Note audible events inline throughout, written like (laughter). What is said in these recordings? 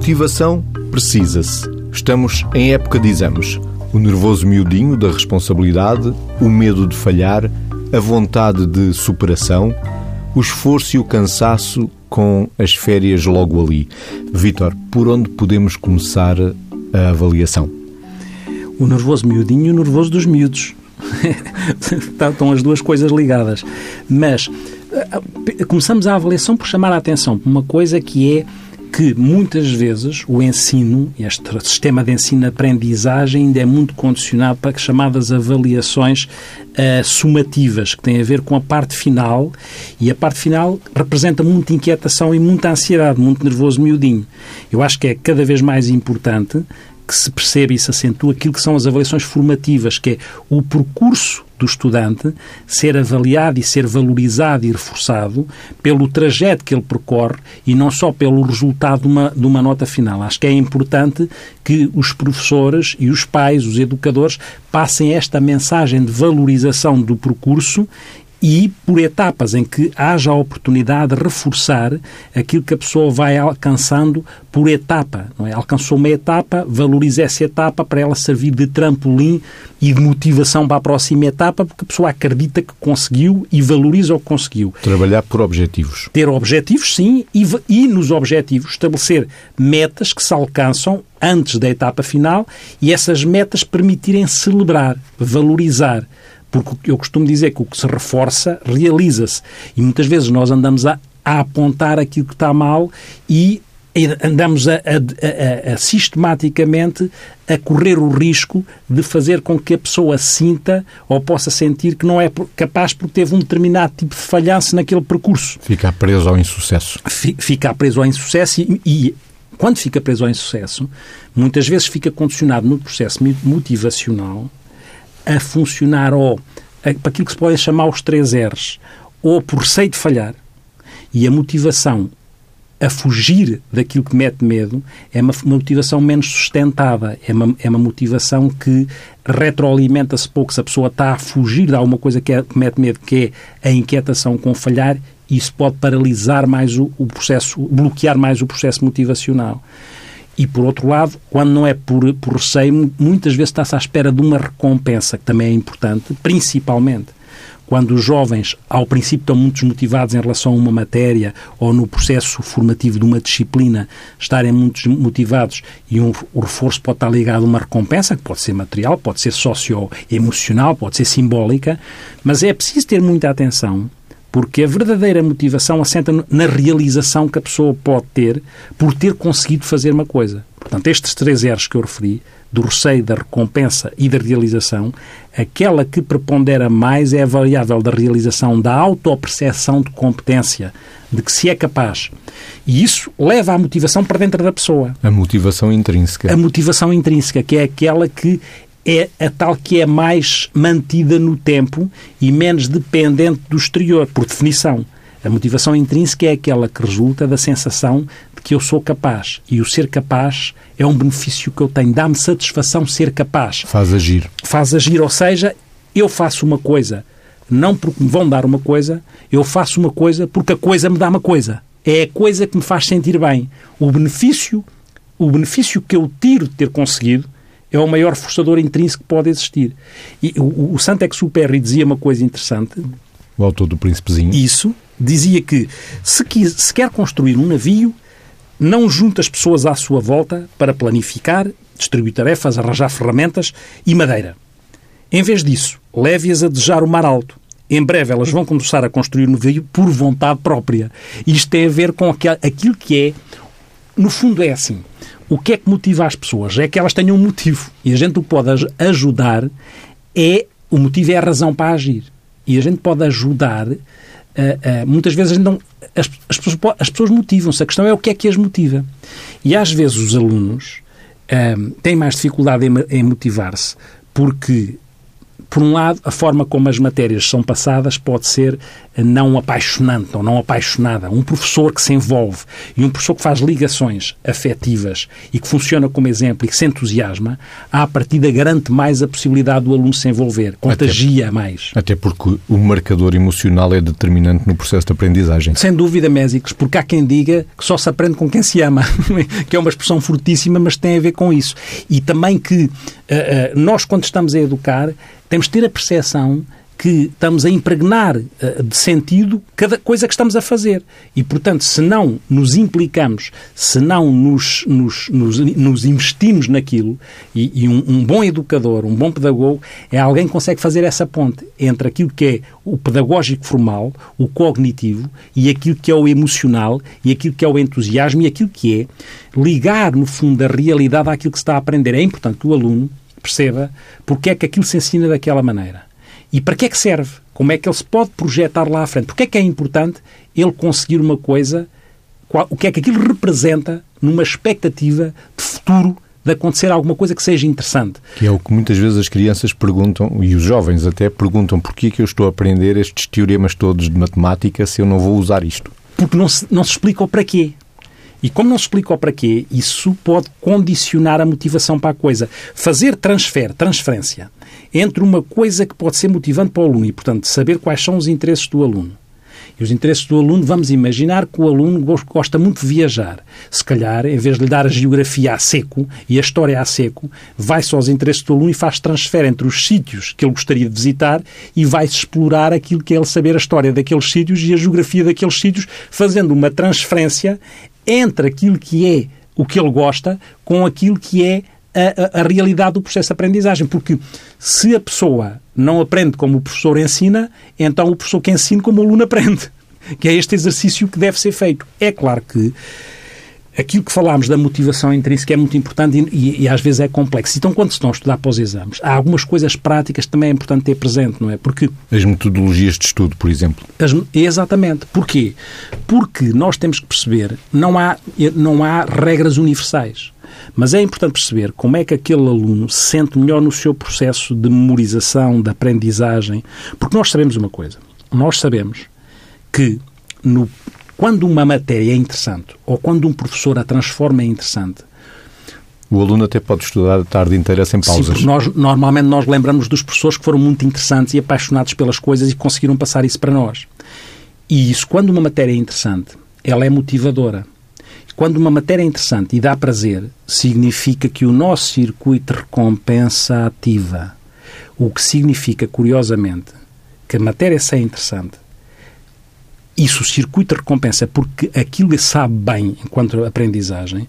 motivação precisa-se. Estamos em época de exames. O nervoso miudinho da responsabilidade, o medo de falhar, a vontade de superação, o esforço e o cansaço com as férias logo ali. Vítor, por onde podemos começar a avaliação? O nervoso miudinho e o nervoso dos miúdos. (laughs) Estão as duas coisas ligadas. Mas eh, começamos a avaliação por chamar a atenção para uma coisa que é que muitas vezes o ensino, este sistema de ensino-aprendizagem ainda é muito condicionado para chamadas avaliações uh, sumativas, que têm a ver com a parte final, e a parte final representa muita inquietação e muita ansiedade, muito nervoso miudinho. Eu acho que é cada vez mais importante que se percebe e se acentua aquilo que são as avaliações formativas, que é o percurso do estudante ser avaliado e ser valorizado e reforçado pelo trajeto que ele percorre e não só pelo resultado de uma, de uma nota final. Acho que é importante que os professores e os pais, os educadores, passem esta mensagem de valorização do percurso e por etapas em que haja a oportunidade de reforçar aquilo que a pessoa vai alcançando por etapa. Não é? Alcançou uma etapa, valorize essa etapa para ela servir de trampolim e de motivação para a próxima etapa, porque a pessoa acredita que conseguiu e valoriza o que conseguiu. Trabalhar por objetivos. Ter objetivos, sim, e, e nos objetivos estabelecer metas que se alcançam antes da etapa final e essas metas permitirem celebrar, valorizar porque eu costumo dizer que o que se reforça realiza-se. E muitas vezes nós andamos a, a apontar aquilo que está mal e andamos a, a, a, sistematicamente a correr o risco de fazer com que a pessoa sinta ou possa sentir que não é capaz porque teve um determinado tipo de falhança naquele percurso. Ficar preso ao insucesso. Ficar preso ao insucesso e, e quando fica preso ao insucesso, muitas vezes fica condicionado no processo motivacional a funcionar ou para aquilo que se pode chamar os três R's, ou por receio de falhar, e a motivação a fugir daquilo que mete medo é uma motivação menos sustentada, é uma, é uma motivação que retroalimenta-se pouco. Se a pessoa está a fugir de alguma coisa que, é, que mete medo, que é a inquietação com falhar, isso pode paralisar mais o, o processo, bloquear mais o processo motivacional. E, por outro lado, quando não é por, por receio, muitas vezes está-se à espera de uma recompensa, que também é importante, principalmente quando os jovens, ao princípio, estão muito desmotivados em relação a uma matéria ou no processo formativo de uma disciplina, estarem muito motivados e um, o reforço pode estar ligado a uma recompensa, que pode ser material, pode ser socioemocional, pode ser simbólica, mas é preciso ter muita atenção porque a verdadeira motivação assenta na realização que a pessoa pode ter por ter conseguido fazer uma coisa. Portanto, estes três R's que eu referi, do receio, da recompensa e da realização, aquela que prepondera mais é a variável da realização, da autoperceção de competência, de que se é capaz. E isso leva a motivação para dentro da pessoa. A motivação intrínseca. A motivação intrínseca, que é aquela que é a tal que é mais mantida no tempo e menos dependente do exterior, por definição. A motivação intrínseca é aquela que resulta da sensação de que eu sou capaz. E o ser capaz é um benefício que eu tenho. Dá-me satisfação ser capaz. Faz agir. Faz agir, ou seja, eu faço uma coisa não porque me vão dar uma coisa, eu faço uma coisa porque a coisa me dá uma coisa. É a coisa que me faz sentir bem. O benefício, o benefício que eu tiro de ter conseguido é o maior forçador intrínseco que pode existir. E o, o Saint-Exupéry dizia uma coisa interessante. O autor do Príncipezinho. Isso. Dizia que se, quis, se quer construir um navio, não junta as pessoas à sua volta para planificar, distribuir tarefas, arranjar ferramentas e madeira. Em vez disso, leve-as a desejar o mar alto. Em breve elas vão começar a construir um navio por vontade própria. Isto tem a ver com aquilo que é, no fundo é assim, o que é que motiva as pessoas? É que elas tenham um motivo. E a gente o pode ajudar é. O motivo é a razão para agir. E a gente pode ajudar. Uh, uh, muitas vezes não, as, as, pessoas, as pessoas motivam-se. A questão é o que é que as motiva. E às vezes os alunos uh, têm mais dificuldade em, em motivar-se porque por um lado, a forma como as matérias são passadas pode ser não apaixonante ou não apaixonada. Um professor que se envolve e um professor que faz ligações afetivas e que funciona como exemplo e que se entusiasma, à partida garante mais a possibilidade do aluno se envolver, contagia até, mais. Até porque o marcador emocional é determinante no processo de aprendizagem. Sem dúvida, Mésicos, porque há quem diga que só se aprende com quem se ama, (laughs) que é uma expressão fortíssima, mas tem a ver com isso. E também que uh, uh, nós, quando estamos a educar, temos de ter a percepção que estamos a impregnar uh, de sentido cada coisa que estamos a fazer. E, portanto, se não nos implicamos, se não nos, nos, nos, nos investimos naquilo, e, e um, um, bom educador, um bom pedagogo, é alguém que consegue fazer essa ponte entre aquilo que é o pedagógico formal, o cognitivo, e aquilo que é o emocional, e aquilo que é o entusiasmo, e aquilo que é ligar, no fundo, a realidade àquilo que se está a aprender. É importante que o aluno perceba porque é que aquilo se ensina daquela maneira. E para que é que serve? Como é que ele se pode projetar lá à frente? Porque é que é importante ele conseguir uma coisa, qual, o que é que aquilo representa numa expectativa de futuro de acontecer alguma coisa que seja interessante. Que é o que muitas vezes as crianças perguntam, e os jovens até perguntam, porquê é que eu estou a aprender estes teoremas todos de matemática se eu não vou usar isto? Porque não se, não se explica o para quê. E como não se explica o para quê, isso pode condicionar a motivação para a coisa. Fazer transfer, transferência, entre uma coisa que pode ser motivante para o aluno e, portanto, saber quais são os interesses do aluno. E os interesses do aluno, vamos imaginar que o aluno gosta muito de viajar. Se calhar, em vez de lhe dar a geografia a seco e a história a seco, vai-se aos interesses do aluno e faz transfer entre os sítios que ele gostaria de visitar e vai-se explorar aquilo que é ele saber a história daqueles sítios e a geografia daqueles sítios, fazendo uma transferência entre aquilo que é o que ele gosta com aquilo que é a, a, realidade do processo de aprendizagem. Porque se a pessoa não aprende como o professor ensina, então o professor que ensina como o aluno aprende. (laughs) Que é este exercício que deve ser feito. É claro que aquilo que falámos da motivação intrínseca é muito importante e, e, e, às vezes é complexo. Então, quando se estão a estudar para os exames, há algumas coisas práticas que também é importante ter presente, não é? Porque... As metodologias de estudo, por exemplo. As, exatamente. Porquê? Porque nós temos que perceber, não há, não há regras universais. Mas é importante perceber como é que aquele aluno se sente melhor no seu processo de memorização, de aprendizagem. Porque nós sabemos uma coisa. Nós sabemos que no, quando uma matéria é interessante ou quando um professor a transforma em interessante, o aluno até pode estudar a tarde inteira sem pausas. Sim, nós, normalmente nós lembramos dos professores que foram muito interessantes e apaixonados pelas coisas e conseguiram passar isso para nós. E isso, quando uma matéria é interessante, ela é motivadora. Quando uma matéria é interessante e dá prazer, significa que o nosso circuito de recompensa ativa. O que significa, curiosamente, que a matéria se é interessante. Isso, o circuito de recompensa, porque aquilo sabe bem enquanto aprendizagem,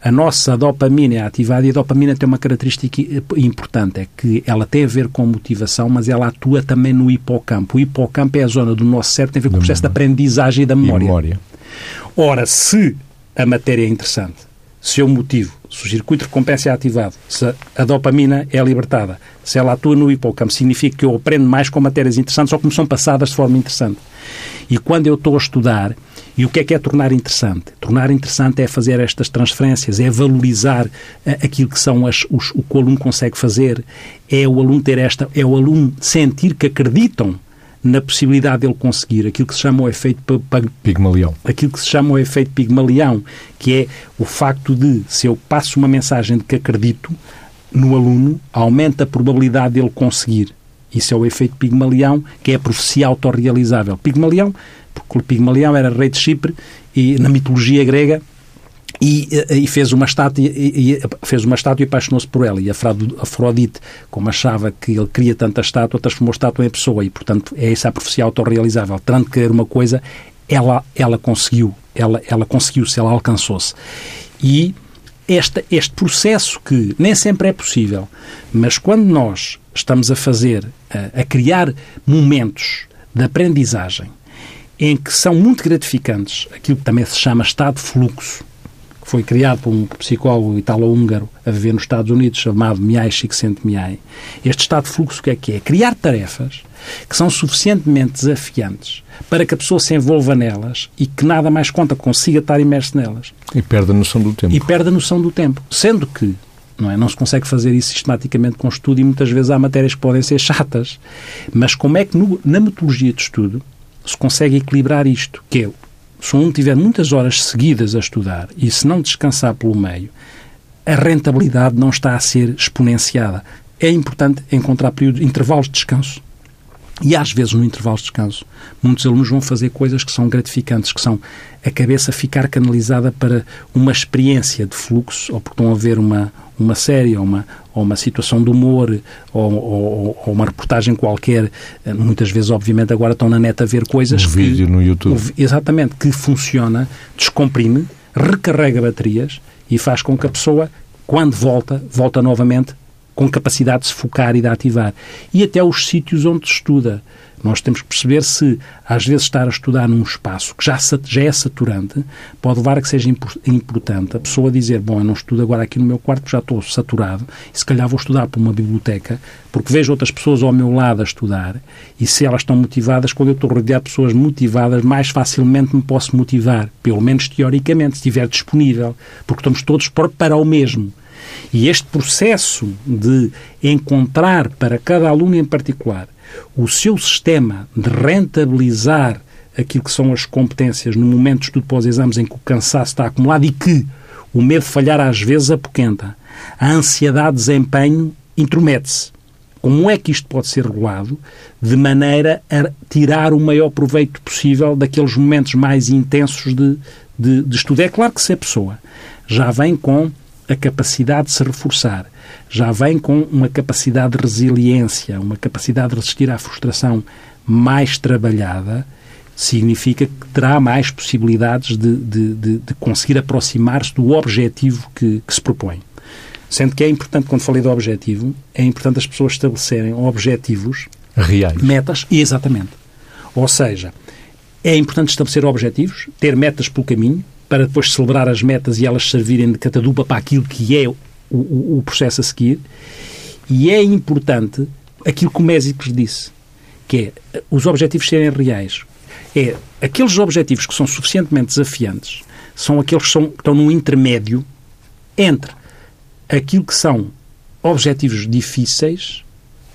a nossa dopamina é ativada e a dopamina tem uma característica importante, é que ela tem a ver com motivação, mas ela atua também no hipocampo. O hipocampo é a zona do nosso cérebro tem a ver com o processo de aprendizagem e da memória. Memória. Ora, se a matéria é interessante, se eu motivo, se o circuito de recompensa é ativado, se a dopamina é libertada, se ela atua no hipocampo, significa que eu aprendo mais com matérias interessantes ou como são passadas de forma interessante. E quando eu estou a estudar, e o que é que é tornar interessante? Tornar interessante é fazer estas transferências, é valorizar eh, aquilo que são as, os, o que o aluno consegue fazer, é o aluno ter esta, é o aluno sentir que acreditam na possibilidade dele conseguir aquilo que se chama o efeito Pigmalião. Aquilo que se chama o efeito Pigmalião, que é o facto de, se eu passo uma mensagem de que acredito no aluno, aumenta a probabilidade dele conseguir. Isso é o efeito Pigmalião, que é a profecia autorrealizável. Pigmalião, porque o Pigmalião era rei de Chipre e na mitologia grega e, e, fez uma estátua e, e fez uma estátua e apaixonou-se por ela. E Afrodite, como achava que ele queria tanta estátua, transformou a estátua em pessoa. E portanto é essa a profecia autorrealizável. Tanto querer uma coisa ela ela conseguiu ela ela conseguiu-se ela alcançou-se. E este, este processo que nem sempre é possível, mas quando nós estamos a fazer, a, a criar momentos de aprendizagem em que são muito gratificantes, aquilo que também se chama estado de fluxo, foi criado por um psicólogo italo-húngaro a viver nos Estados Unidos, chamado Miai Csikszentmihalyi. Este estado de fluxo, o que é que é? Criar tarefas que são suficientemente desafiantes para que a pessoa se envolva nelas e que nada mais conta, consiga estar imerso nelas. E perde a noção do tempo. E perde a noção do tempo. Sendo que Não, é? não se consegue fazer isso sistematicamente com estudo e muitas vezes há matérias que podem ser chatas. Mas como é que no, na metodologia de estudo se consegue equilibrar isto? Que é, se um tiver muitas horas seguidas a estudar e se não descansar pelo meio, a rentabilidade não está a ser exponenciada. É importante encontrar períodos, intervalos de descanso e às vezes, no intervalo de descanso, muitos alunos vão fazer coisas que são gratificantes, que são a cabeça ficar canalizada para uma experiência de fluxo, ou porque estão a ver uma, uma série, ou uma, ou uma situação de humor, ou, ou, ou uma reportagem qualquer. Muitas vezes, obviamente, agora estão na net a ver coisas. Um que, vídeo no YouTube. Exatamente, que funciona, descomprime, recarrega baterias e faz com que a pessoa, quando volta, volta novamente com capacidade de se focar e de ativar. E até os sítios onde se estuda. Nós temos que perceber se, às vezes, estar a estudar num espaço que já, já é saturante pode levar a que seja importante a pessoa dizer: Bom, eu não estudo agora aqui no meu quarto já estou saturado, e se calhar vou estudar para uma biblioteca, porque vejo outras pessoas ao meu lado a estudar, e se elas estão motivadas, quando eu estou rodeado de pessoas motivadas, mais facilmente me posso motivar, pelo menos teoricamente, se estiver disponível, porque estamos todos para o mesmo. E este processo de encontrar para cada aluno em particular o seu sistema de rentabilizar aquilo que são as competências no momento de estudo pós-exames em que o cansaço está acumulado e que o medo de falhar às vezes apoquenta. A ansiedade de desempenho intromete-se. Como é que isto pode ser regulado de maneira a tirar o maior proveito possível daqueles momentos mais intensos de, de, de estudo? É claro que se a pessoa já vem com a capacidade de se reforçar, já vem com uma capacidade de resiliência, uma capacidade de resistir à frustração mais trabalhada, significa que terá mais possibilidades de, de, de, de conseguir aproximar-se do objetivo que, que se propõe. Sendo que é importante, quando falei do objetivo, é importante as pessoas estabelecerem objetivos reais. Metas, exatamente. Ou seja, é importante estabelecer objetivos, ter metas pelo caminho, para depois celebrar as metas e elas servirem de catadupa para aquilo que é o, o, processo a seguir. E é importante aquilo que o Mésicles disse, que é os objetivos serem reais. É aqueles objetivos que são suficientemente desafiantes, são aqueles que, são, que estão no intermédio entre aquilo que são objetivos difíceis,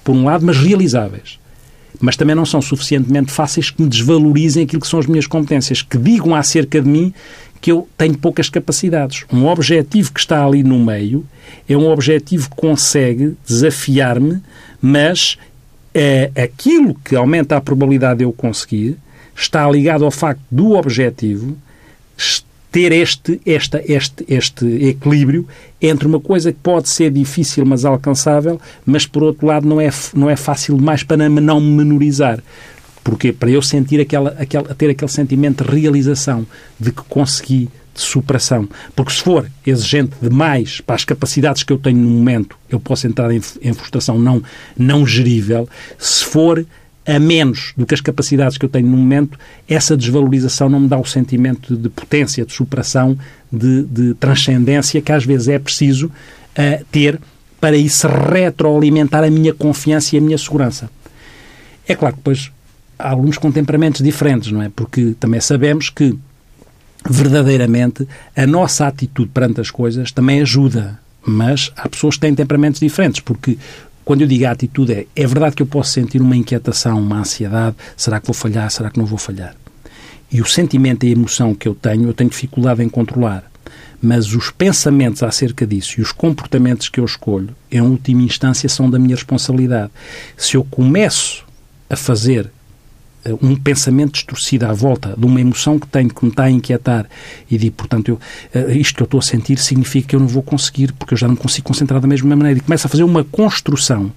por um lado, mas realizáveis. Mas também não são suficientemente fáceis que me desvalorizem aquilo que são as minhas competências, que digam acerca de mim que eu tenho poucas capacidades. Um objetivo que está ali no meio é um objetivo que consegue desafiar-me, mas é, aquilo que aumenta a probabilidade de eu conseguir está ligado ao facto do objetivo ter este, esta, este, este equilíbrio entre uma coisa que pode ser difícil, mas alcançável, mas por outro lado não é, não é fácil demais para não me menorizar. Porque para eu sentir aquela, aquela, ter aquele sentimento de realização, de que consegui, de superação. Porque se for exigente demais para as capacidades que eu tenho no momento, eu posso entrar em, em frustração não, não gerível. Se for a menos do que as capacidades que eu tenho no momento, essa desvalorização não me dá o sentimento de potência, de superação, de, de transcendência que às vezes é preciso uh, ter para isso retroalimentar a minha confiança e a minha segurança. É claro que depois alunos com temperamentos diferentes, não é? Porque também sabemos que verdadeiramente a nossa atitude perante as coisas também ajuda, mas há pessoas que têm temperamentos diferentes, porque quando eu digo a atitude é, é verdade que eu posso sentir uma inquietação, uma ansiedade, será que vou falhar, será que não vou falhar? E o sentimento e a emoção que eu tenho, eu tenho dificuldade em controlar. Mas os pensamentos acerca disso e os comportamentos que eu escolho, em última instância, são da minha responsabilidade. Se eu começo a fazer um pensamento distorcido à volta de uma emoção que tenho que me está a inquietar e digo, portanto, eu, eh, isto que eu estou a sentir significa que eu não vou conseguir, porque eu já não consigo concentrar da mesma maneira. E começo a fazer uma construção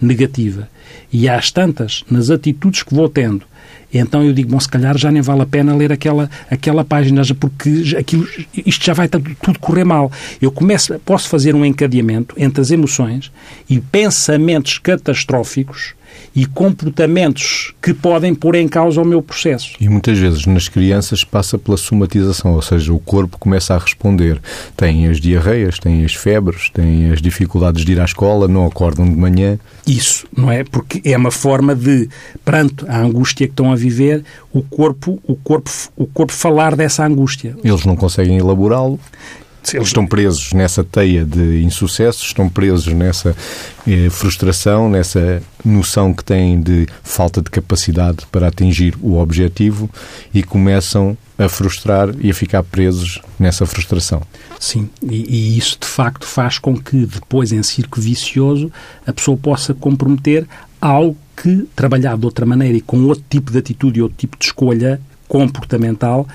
negativa. E às tantas, nas atitudes que vou tendo, então eu digo, bom, se calhar já nem vale a pena ler aquela, aquela página, porque aquilo, isto já vai tudo correr mal. Eu começo, posso fazer um encadeamento entre as emoções e pensamentos catastróficos e comportamentos que podem pôr em causa o meu processo. E muitas vezes nas crianças passa pela somatização, ou seja, o corpo começa a responder. Tem as diarreias, tem as febres, tem as dificuldades de ir à escola, não acordam de manhã. Isso, não é? Porque é uma forma de, perante a angústia estão a viver, o corpo, o corpo, o corpo falar dessa angústia. Eles não conseguem elaborá-lo. Eles estão presos nessa teia de insucessos, estão presos nessa eh, frustração, nessa noção que têm de falta de capacidade para atingir o objetivo e começam a frustrar e a ficar presos nessa frustração. Sim, e, e, isso de facto faz com que depois, em círculo vicioso, a pessoa possa comprometer algo que, trabalhado de outra maneira e com outro tipo de atitude e outro tipo de escolha comportamental,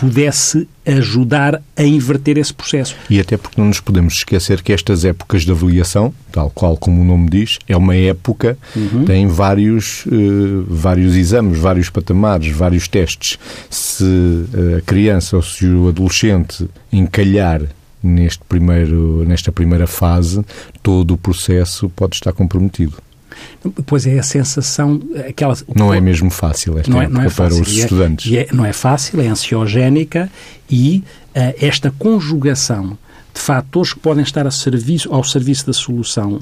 pudesse ajudar a inverter esse processo. E até porque não nos podemos esquecer que estas épocas de avaliação, tal qual como o nome diz, é uma época, uhum. tem vários, uh, vários exames, vários patamares, vários testes. Se a criança ou se o adolescente encalhar neste primeiro, nesta primeira fase, todo o processo pode estar comprometido. Pois é a sensação, aquela... Não é mesmo fácil esta não é, não é fácil. para os é- estudantes. É, não é fácil, é ansiogénica e uh, esta conjugação de fatores que podem estar a serviço, ao serviço da solução,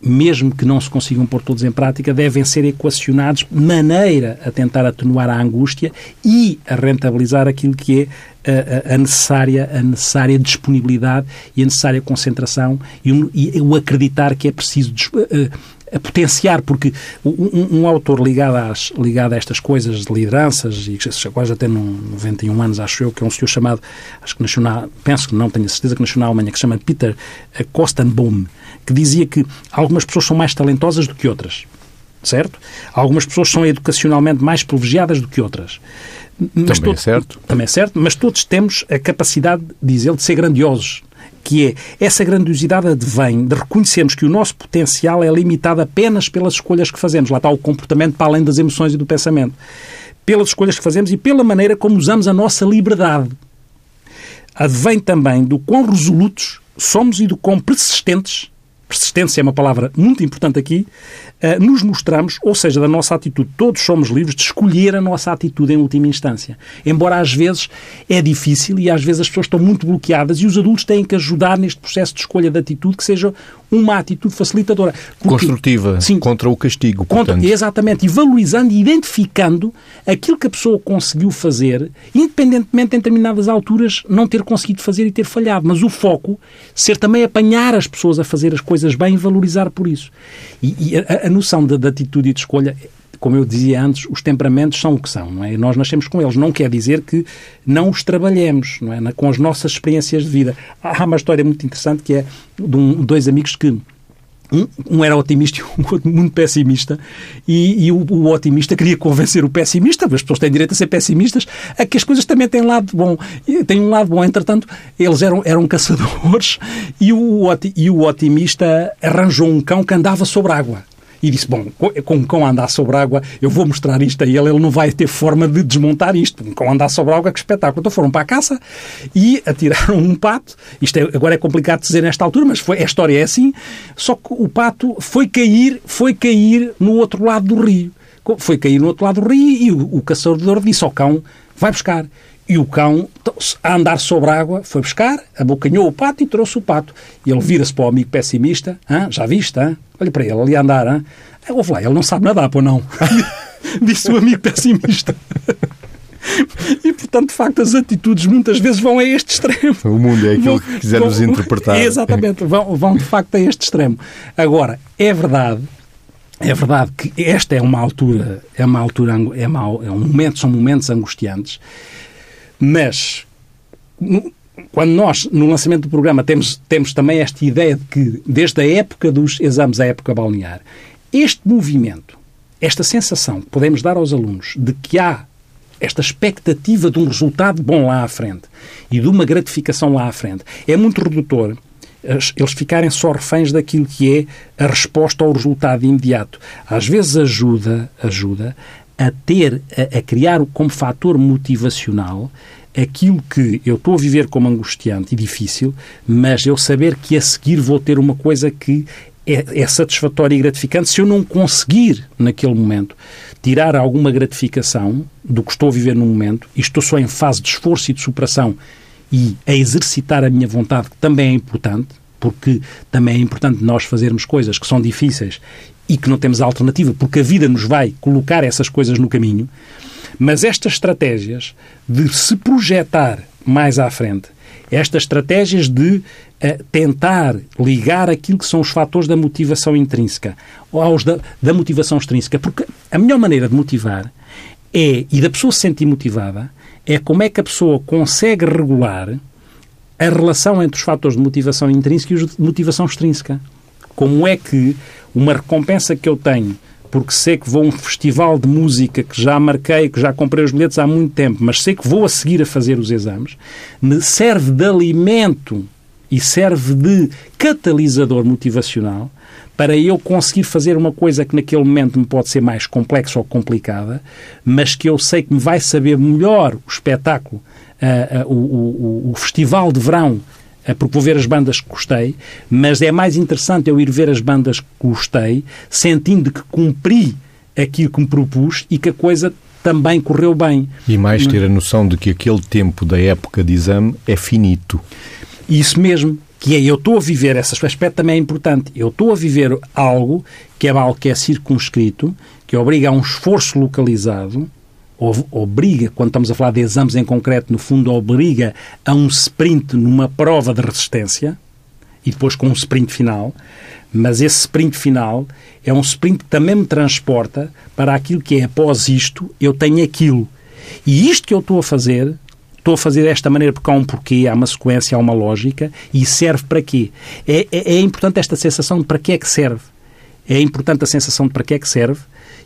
mesmo que não se consigam pôr todos em prática, devem ser equacionados de maneira a tentar atenuar a angústia e a rentabilizar aquilo que é a, a necessária, a necessária disponibilidade e a necessária concentração e, e o acreditar que é preciso a potenciar, porque um, um, autor ligado, às, ligado a estas coisas de lideranças, e quase até no 91 anos, acho eu, que é um senhor chamado, acho que nasceu na, penso que não, tenho certeza que nasceu na Alemanha, que se chama Peter Kostenbaum, que dizia que algumas pessoas são mais talentosas do que outras, certo? Algumas pessoas são educacionalmente mais privilegiadas do que outras. Mas também todo, é certo. Também é certo, mas todos temos a capacidade, diz ele, de ser grandiosos que é essa grandiosidade advém de reconhecermos que o nosso potencial é limitado apenas pelas escolhas que fazemos. Lá está o comportamento para além das emoções e do pensamento. Pelas escolhas que fazemos e pela maneira como usamos a nossa liberdade. Advém também do quão resolutos somos e do quão persistentes persistência é uma palavra muito importante aqui, uh, nos mostramos, ou seja, da nossa atitude. Todos somos livres de escolher a nossa atitude em última instância. Embora às vezes é difícil e às vezes as pessoas estão muito bloqueadas e os adultos têm que ajudar neste processo de escolha de atitude que seja uma atitude facilitadora. Porque, Construtiva, sim, contra o castigo, contra, Exatamente, e valorizando e identificando aquilo que a pessoa conseguiu fazer, independentemente em determinadas alturas não ter conseguido fazer e ter falhado. Mas o foco ser também apanhar as pessoas a fazer as coisas bem e valorizar por isso. E, e a, a, noção de atitude e de escolha como eu dizia antes, os temperamentos são o que são, não é? Nós nascemos com eles. Não quer dizer que não os trabalhemos, não é? Com as nossas experiências de vida. Há uma história muito interessante que é de um, dois amigos que um, um, era otimista e o (laughs) outro muito pessimista, e, e o, o, otimista queria convencer o pessimista, as pessoas têm direito a ser pessimistas, a que as coisas também têm lado bom. Têm um lado bom, entretanto, eles eram, eram caçadores (laughs) e o, e o otimista arranjou um cão que andava sobre água e disse: Bom, com um cão andar sobre água, eu vou mostrar isto a ele, ele não vai ter forma de desmontar isto. Um cão andar sobre água, que espetáculo. Então foram para a caça e atiraram um pato. Isto é, agora é complicado dizer nesta altura, mas foi, a história é assim. Só que o pato foi cair, foi cair no outro lado do rio. Foi cair no outro lado do rio e o, o caçador disse ao cão: Vai buscar. E o cão, a andar sobre a água, foi buscar, abocanhou o pato e trouxe o pato. E ele vira-se para o amigo pessimista. Já viste? Olha para ele, ali a andar. Hein? Ouve lá, ele não sabe nadar, pô não. (laughs) Disse o amigo pessimista. E, portanto, de facto, as atitudes muitas vezes vão a este extremo. O mundo é aquilo que quisermos interpretar. (laughs) Exatamente, vão, vão de facto a este extremo. Agora, é verdade é verdade que esta é uma altura, é uma altura, é, uma, é um momento, são momentos angustiantes mas, quando nós, no lançamento do programa, temos, temos também esta ideia de que, desde a época dos exames à época balnear, este movimento, esta sensação que podemos dar aos alunos de que há esta expectativa de um resultado bom lá à frente e de uma gratificação lá à frente, é muito redutor eles ficarem só reféns daquilo que é a resposta ao resultado imediato. Às vezes ajuda, ajuda a ter, a, a criar como fator motivacional aquilo que eu estou a viver como angustiante e difícil, mas eu saber que a seguir vou ter uma coisa que é, é satisfatória e gratificante se eu não conseguir, naquele momento, tirar alguma gratificação do que estou a viver no momento e estou só em fase de esforço e de superação e a exercitar a minha vontade, que também é importante, porque também é importante nós fazermos coisas que são difíceis e que não temos alternativa, porque a vida nos vai colocar essas coisas no caminho. Mas estas estratégias de se projetar mais à frente estas estratégias de uh, tentar ligar aquilo que são os fatores da motivação intrínseca aos da, da motivação extrínseca. Porque a melhor maneira de motivar é, e da pessoa se sentir motivada, é como é que a pessoa consegue regular a relação entre os fatores de motivação intrínseca e os de motivação extrínseca. Como é que uma recompensa que eu tenho porque sei que vou a um festival de música que já marquei, que já comprei os bilhetes há muito tempo, mas sei que vou a seguir a fazer os exames, me serve de alimento e serve de catalisador motivacional para eu conseguir fazer uma coisa que naquele momento me pode ser mais complexa ou complicada, mas que eu sei que me vai saber melhor o espetáculo, uh, uh, o, o, o festival de verão porque vou ver as bandas que gostei, mas é mais interessante eu ir ver as bandas que gostei, sentindo que cumpri aquilo que me propus e que a coisa também correu bem. E mais ter a noção de que aquele tempo da época de exame é finito. Isso mesmo, que é eu estou a viver, esse aspecto também é importante, eu estou a viver algo que é algo que é circunscrito, que obriga a um esforço localizado, obriga, quando estamos a falar de exames em concreto, no fundo obriga a um sprint numa prova de resistência e depois com um sprint final, mas esse sprint final é um sprint que também me transporta para aquilo que é após isto, eu tenho aquilo. E isto que eu estou a fazer, estou a fazer desta maneira porque há um porquê, há uma sequência, há uma lógica, e serve para quê? É, é, é importante esta sensação de para que é que serve. É importante a sensação de para que é que serve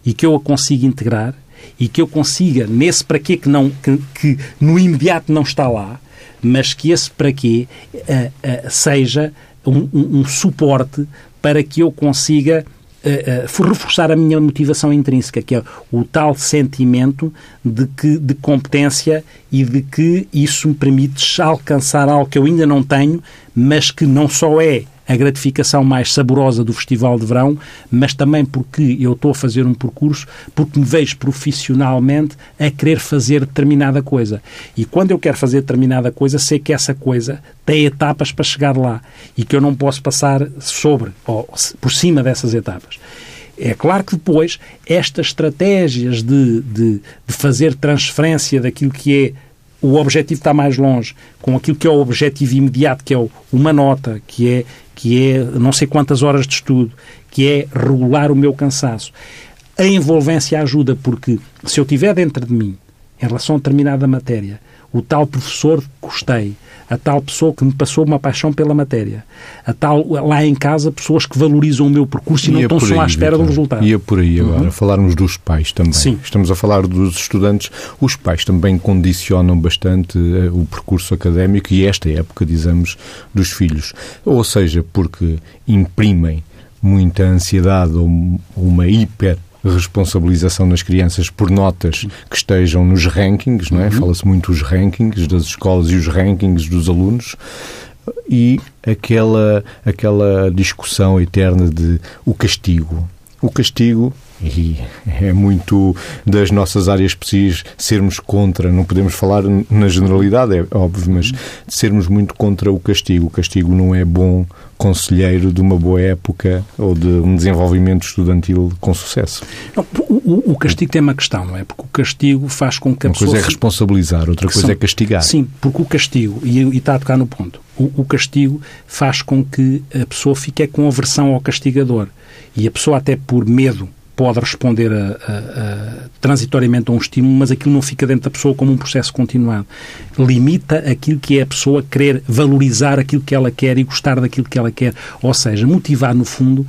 e que eu a consigo integrar e que eu consiga, nesse para quê que, não, que, que no imediato não está lá, mas que esse para quê uh, uh, seja um, um, um, suporte para que eu consiga uh, reforçar a minha motivação intrínseca, que é o tal sentimento de, que, de competência e de que isso me permite alcançar algo que eu ainda não tenho, mas que não só é a gratificação mais saborosa do Festival de Verão, mas também porque eu estou a fazer um percurso, porque me vejo profissionalmente a querer fazer determinada coisa. E quando eu quero fazer determinada coisa, sei que essa coisa tem etapas para chegar lá e que eu não posso passar sobre ou por cima dessas etapas. É claro que depois estas estratégias de, de, de fazer transferência daquilo que é o objetivo está mais longe, com aquilo que é o objetivo imediato, que é uma nota, que é que é não sei quantas horas de estudo, que é regular o meu cansaço. A envolvência ajuda porque se eu tiver dentro de mim, em relação a determinada matéria, o tal professor que gostei, a tal pessoa que me passou uma paixão pela matéria, a tal, lá em casa, pessoas que valorizam o meu percurso e, e não estão só à espera do resultado. E é por aí agora, uhum. falarmos dos pais também. Sim. Estamos a falar dos estudantes. Os pais também condicionam bastante uh, o percurso académico e esta época, dizemos, dos filhos. Ou seja, porque imprimem muita ansiedade ou uma hiper responsabilização nas crianças por notas que estejam nos rankings, não é? Uhum. Fala-se muito os rankings das escolas e os rankings dos alunos e aquela aquela discussão eterna de o castigo. O castigo e é muito das nossas áreas precis sermos contra, não podemos falar na generalidade, é óbvio, mas sermos muito contra o castigo. O castigo não é bom conselheiro de uma boa época ou de um desenvolvimento estudantil com sucesso. Não, o, o, castigo tem uma questão, não é? Porque o castigo faz com que a uma pessoa... Uma coisa é responsabilizar, outra coisa são... é castigar. Sim, porque o castigo, e, e está a tocar no ponto, o, o castigo faz com que a pessoa fique com aversão ao castigador. E a pessoa até por medo pode responder a, a, a, transitoriamente a um estímulo, mas aquilo não fica dentro da pessoa como um processo continuado. Limita aquilo que é a pessoa querer valorizar aquilo que ela quer e gostar daquilo que ela quer. Ou seja, motivar, no fundo,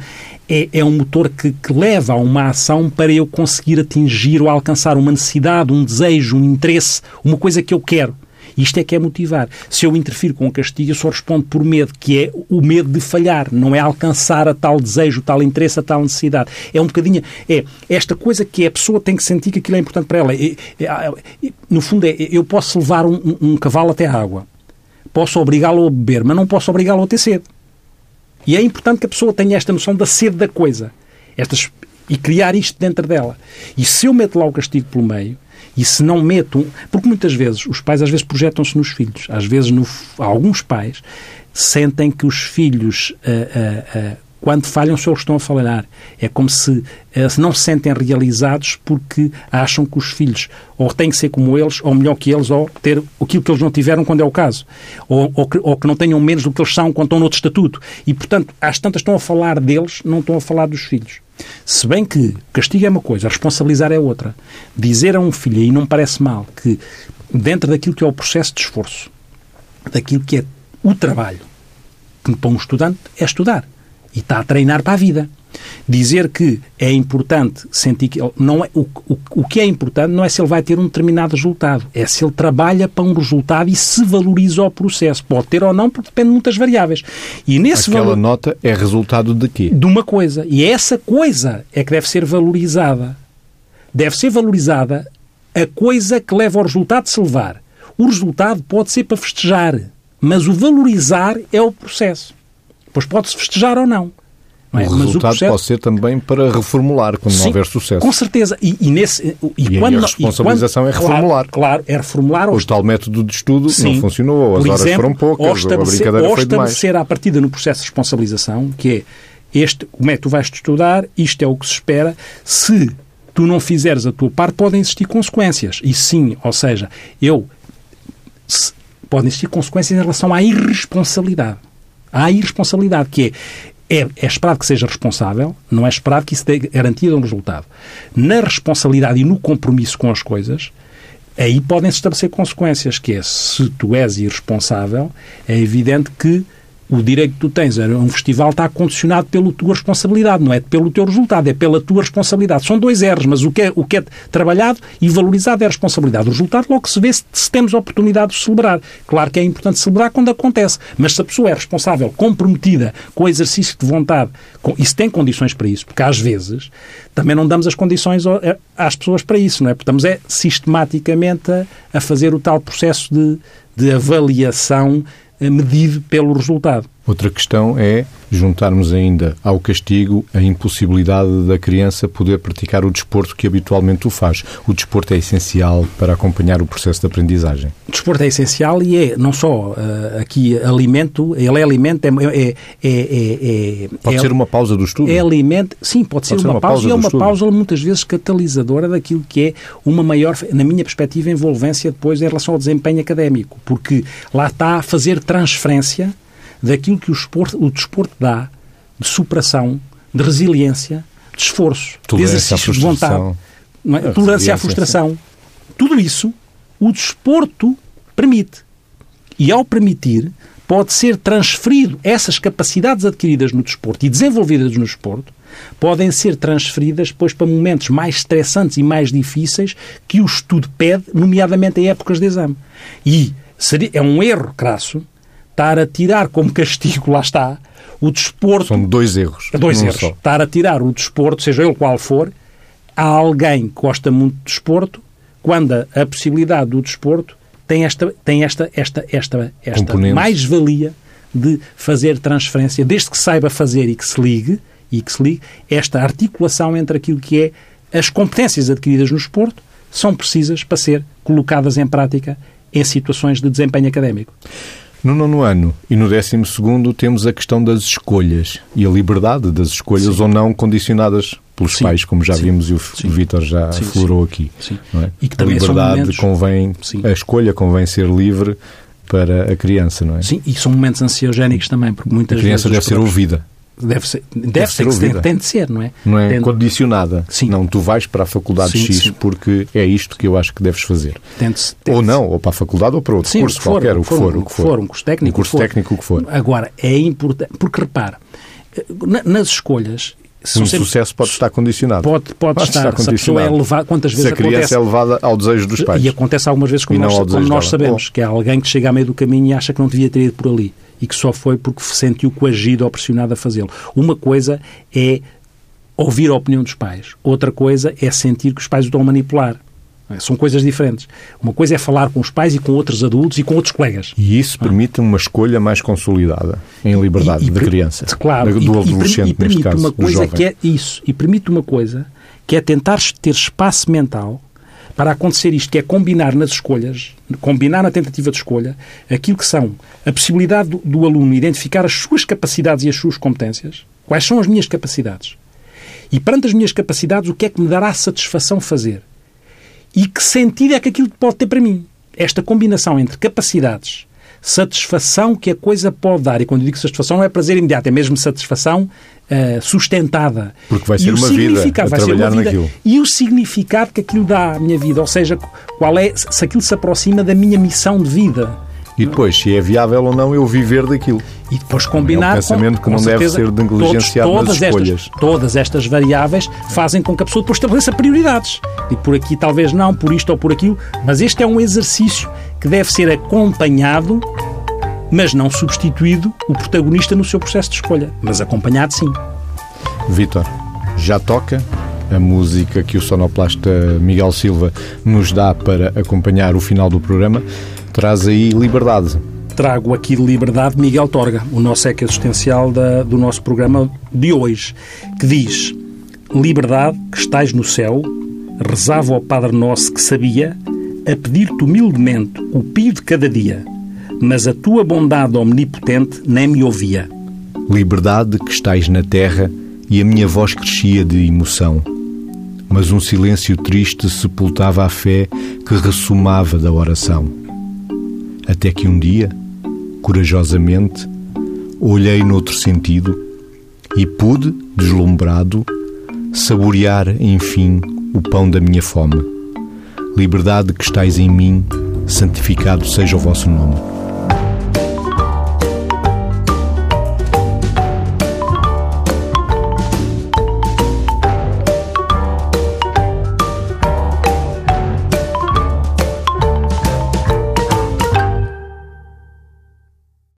é, é um motor que, que leva a uma ação para eu conseguir atingir ou alcançar uma necessidade, um desejo, um interesse, uma coisa que eu quero. Isto é que é motivar. Se eu interfiro com o castigo, eu só respondo por medo, que é o medo de falhar, não é alcançar a tal desejo, tal interesse, a tal necessidade. É um bocadinho, é esta coisa que a pessoa tem que sentir que aquilo é importante para ela. É, é, no fundo, é, eu posso levar um, um, um cavalo até a água, posso obrigá-lo a beber, mas não posso obrigá-lo a ter sede. E é importante que a pessoa tenha esta noção da sede da coisa. Estas, e criar isto dentro dela. E se eu meto lá o castigo pelo meio, e se não meto. Porque muitas vezes os pais às vezes projetam-se nos filhos. Às vezes no, alguns pais sentem que os filhos uh, uh, uh, quando falham, só estão a falhar. É como se, eh, se não se sentem realizados porque acham que os filhos ou têm que ser como eles, ou melhor que eles, ou ter aquilo que eles não tiveram quando é o caso. Ou, ou, que, ou que não tenham menos do que eles são quando estão noutro estatuto. E, portanto, às tantas estão a falar deles, não estão a falar dos filhos. Se bem que castigo é uma coisa, responsabilizar é outra. Dizer a um filho, e não me parece mal, que dentro daquilo que é o processo de esforço, daquilo que é o trabalho, que para um estudante é estudar e está a treinar para a vida. Dizer que é importante sentir que não é o, o, o que é importante não é se ele vai ter um determinado resultado, é se ele trabalha para um resultado e se valoriza o processo. Pode ter ou não, porque depende de muitas variáveis. E nesse Aquela valor... nota é resultado de quê? De uma coisa. E essa coisa é que deve ser valorizada. Deve ser valorizada a coisa que leva ao resultado de se levar. O resultado pode ser para festejar, mas o valorizar é o processo. Pois pode-se festejar ou não. não é? O Mas resultado o processo... pode ser também para reformular quando Sim, não houver sucesso. Com certeza. E, e nesse, e, e quando, a responsabilização quando, é reformular. Claro, claro, é reformular. O tal método de estudo Sim, não funcionou, ou as horas foram poucas, ou, ou a brincadeira ou foi demais. estabelecer à partida no processo de responsabilização, que é este, como é que tu vais estudar, isto é o que se espera, se tu não fizeres a tua parte, podem existir consequências. E sim, ou seja, eu... Se, podem existir consequências em relação à irresponsabilidade. Há a irresponsabilidade, que é, é, é, esperado que seja responsável, não é esperado que isso dê garantia de um resultado. Na responsabilidade e no compromisso com as coisas, aí podem-se estabelecer consequências, que é, se tu és irresponsável, é evidente que o direito que tu tens a um festival está condicionado pela tua responsabilidade, não é pelo teu resultado, é pela tua responsabilidade. São dois erros, mas o que é, o que é trabalhado e valorizado é a responsabilidade. O resultado logo se vê se, se temos oportunidade de celebrar. Claro que é importante celebrar quando acontece, mas se a pessoa é responsável, comprometida com o exercício de vontade, com, e se tem condições para isso, porque às vezes também não damos as condições às pessoas para isso, não é? Estamos é sistematicamente a, a fazer o tal processo de, de avaliação medido pelo resultado. Outra questão é juntarmos ainda ao castigo a impossibilidade da criança poder praticar o desporto que habitualmente o faz. O desporto é essencial para acompanhar o processo de aprendizagem. O desporto é essencial e é não só uh, aqui alimento, ele é alimento, é, é, é, é Pode ser uma pausa do estudo? É alimento, sim, pode, pode ser, ser, uma, uma pausa, pausa e é uma estudo. pausa muitas vezes catalisadora daquilo que é uma maior, na minha perspectiva, envolvência depois em relação ao desempenho académico, porque lá está a fazer transferência daquilo que o, esporte, o desporto dá de superação, de resiliência, de esforço, Tolerância de exercício de vontade, é? tolerância à frustração. Tudo isso o desporto permite. E ao permitir, pode ser transferido essas capacidades adquiridas no desporto e desenvolvidas no desporto, podem ser transferidas depois para momentos mais estressantes e mais difíceis que o estudo pede, nomeadamente em épocas de exame. E seria, é um erro crasso estar a tirar como castigo, lá está, o desporto. São dois erros. Dois erros. Só. Estar a tirar o desporto, seja ele qual for, a alguém que gosta muito de desporto, quando a, a possibilidade do desporto tem esta, tem esta, esta, esta, esta mais-valia de fazer transferência, desde que saiba fazer e que se ligue, e que se ligue, esta articulação entre aquilo que é as competências adquiridas no desporto são precisas para ser colocadas em prática em situações de desempenho académico. No nono ano e no décimo segundo temos a questão das escolhas e a liberdade das escolhas sim. ou não condicionadas pelos sim. pais, como já sim. vimos e o Vítor já aflorou aqui. É? E que a liberdade convém, a escolha convém ser livre para a criança, não é? Sim, e são momentos ansiogénicos também, porque muitas a criança vezes... deve ser ouvida. Deve ser, deve, deve ser, ser tem, tem, de ser, não é? Não é tem... condicionada. Sim. Não, tu vais para a faculdade sim, X sim. porque é isto que eu acho que deves fazer. Tente ou não, ou para a faculdade ou para outro sim, curso for, qualquer, o que for, o que for, um curso técnico, um curso técnico, o que for. Agora, é importante, porque repara, nas escolhas, o sempre, sucesso pode estar condicionado. Pode, pode, pode estar, estar condicionado. Se a é levada, quantas vezes se a criança acontece, é levada ao desejo dos pais. E acontece algumas vezes, como, nós, como nós, sabemos, que é alguém que chega a meio do caminho e acha que não devia ter ido por ali e que só foi porque se sentiu coagido ou pressionado a fazê-lo. Uma coisa é ouvir a opinião dos pais, outra coisa é sentir que os pais o estão a manipular. São coisas diferentes. Uma coisa é falar com os pais e com outros adultos e com outros colegas. E isso permite uma escolha mais consolidada em liberdade e, e, de criança. Claro, do adolescente, e, permite caso, uma coisa que é isso. E permite uma coisa que é tentar ter espaço mental para acontecer isto, que é combinar nas escolhas, combinar na tentativa de escolha, aquilo que são a possibilidade do, do aluno identificar as suas capacidades e as suas competências, Quais são as minhas capacidades? E perante as minhas capacidades, o que é que me dará satisfação fazer? E que sentido é que aquilo pode ter para mim? Esta combinação entre capacidades, satisfação que a coisa pode dar, e quando digo satisfação não é prazer imediato, é mesmo satisfação uh, sustentada. Porque vai ser uma vida a trabalhar vida, naquilo. E o significado que aquilo dá à minha vida, ou seja, qual é, se aquilo se aproxima da minha missão de vida. E depois, se é viável ou não eu viver daquilo. E depois combinar é um pensamento com, que não deve ser negligenciado todos, nas escolhas. Estas, todas estas variáveis fazem com que a pessoa depois estabeleça prioridades. E por aqui talvez não, por isto ou por aquilo, mas este é um exercício que deve ser acompanhado, mas não substituído o protagonista no seu processo de escolha, mas acompanhado sim. Vítor, já toca a música que o sonoplasta Miguel Silva nos dá para acompanhar o final do programa traz aí liberdade. Trago aqui de liberdade Miguel Torga, o nosso eco existencial da, do nosso programa de hoje, que diz: Liberdade que estás no céu, rezava ao Padre Nosso que sabia, a pedir-te humildemente o pio de cada dia, mas a tua bondade omnipotente nem me ouvia. Liberdade que estás na terra e a minha voz crescia de emoção. Mas um silêncio triste sepultava a fé que ressumava da oração até que um dia, corajosamente, olhei noutro sentido e pude, deslumbrado, saborear, enfim, o pão da minha fome. Liberdade que estais em mim, santificado seja o vosso nome.